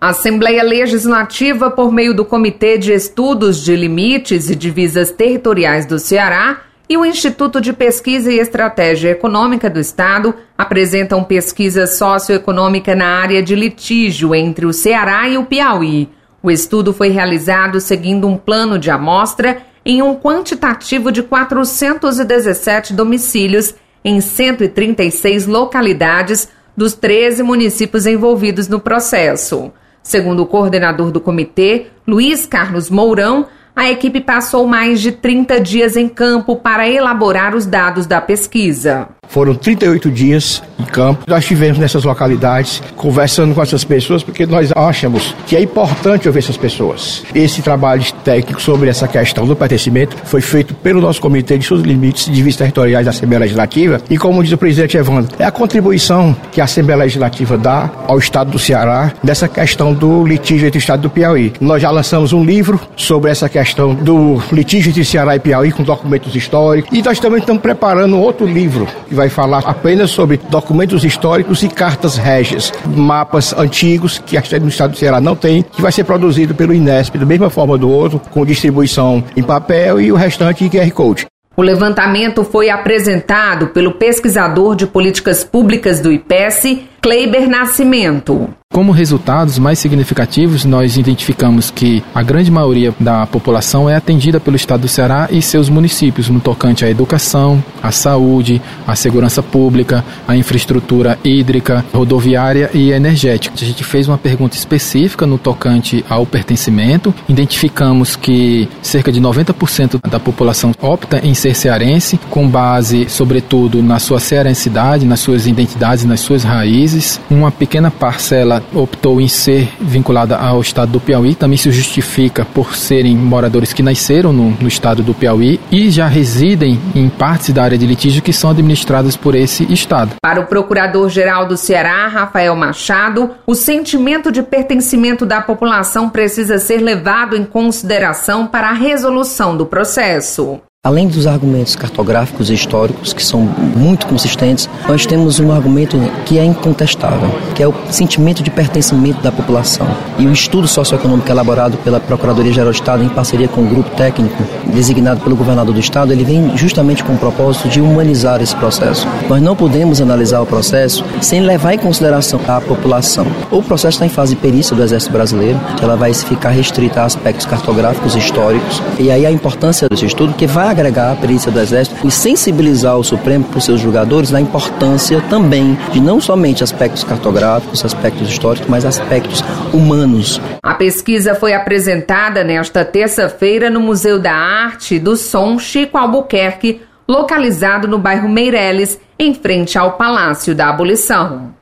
A Assembleia Legislativa, por meio do Comitê de Estudos de Limites e Divisas Territoriais do Ceará, e o Instituto de Pesquisa e Estratégia Econômica do Estado apresentam pesquisa socioeconômica na área de litígio entre o Ceará e o Piauí. O estudo foi realizado seguindo um plano de amostra em um quantitativo de 417 domicílios em 136 localidades dos 13 municípios envolvidos no processo. Segundo o coordenador do comitê, Luiz Carlos Mourão, a equipe passou mais de 30 dias em campo para elaborar os dados da pesquisa. Foram 38 dias em campo. Nós estivemos nessas localidades conversando com essas pessoas porque nós achamos que é importante ouvir essas pessoas. Esse trabalho técnico sobre essa questão do pertencimento foi feito pelo nosso Comitê de Seus Limites de Vistas Territoriais da Assembleia Legislativa e, como diz o presidente Evandro, é a contribuição que a Assembleia Legislativa dá ao Estado do Ceará nessa questão do litígio entre o Estado do Piauí. Nós já lançamos um livro sobre essa questão do litígio entre Ceará e Piauí com documentos históricos e nós também estamos preparando outro livro que vai falar apenas sobre documentos históricos e cartas régias, mapas antigos que a no estado do Ceará não tem, que vai ser produzido pelo Inesp da mesma forma do outro, com distribuição em papel e o restante em QR Code. O levantamento foi apresentado pelo pesquisador de políticas públicas do IPES, Kleiber Nascimento. Como resultados mais significativos, nós identificamos que a grande maioria da população é atendida pelo Estado do Ceará e seus municípios no tocante à educação, à saúde, à segurança pública, à infraestrutura hídrica, rodoviária e energética. A gente fez uma pergunta específica no tocante ao pertencimento, identificamos que cerca de 90% da população opta em ser cearense, com base, sobretudo, na sua cearensidade, nas suas identidades, nas suas raízes. Uma pequena parcela optou em ser vinculada ao estado do Piauí, também se justifica por serem moradores que nasceram no, no estado do Piauí e já residem em partes da área de litígio que são administradas por esse estado. Para o procurador-geral do Ceará, Rafael Machado, o sentimento de pertencimento da população precisa ser levado em consideração para a resolução do processo. Além dos argumentos cartográficos e históricos, que são muito consistentes, nós temos um argumento que é incontestável, que é o sentimento de pertencimento da população. E o estudo socioeconômico elaborado pela Procuradoria-Geral do Estado, em parceria com o grupo técnico designado pelo governador do Estado, ele vem justamente com o propósito de humanizar esse processo. Nós não podemos analisar o processo sem levar em consideração a população. O processo está em fase de perícia do Exército Brasileiro, ela vai ficar restrita a aspectos cartográficos e históricos, e aí a importância desse estudo que vai agregar a perícia do Exército e sensibilizar o Supremo para os seus julgadores na importância também de não somente aspectos cartográficos, aspectos históricos, mas aspectos humanos. A pesquisa foi apresentada nesta terça-feira no Museu da Arte do Som Chico Albuquerque, localizado no bairro Meireles, em frente ao Palácio da Abolição.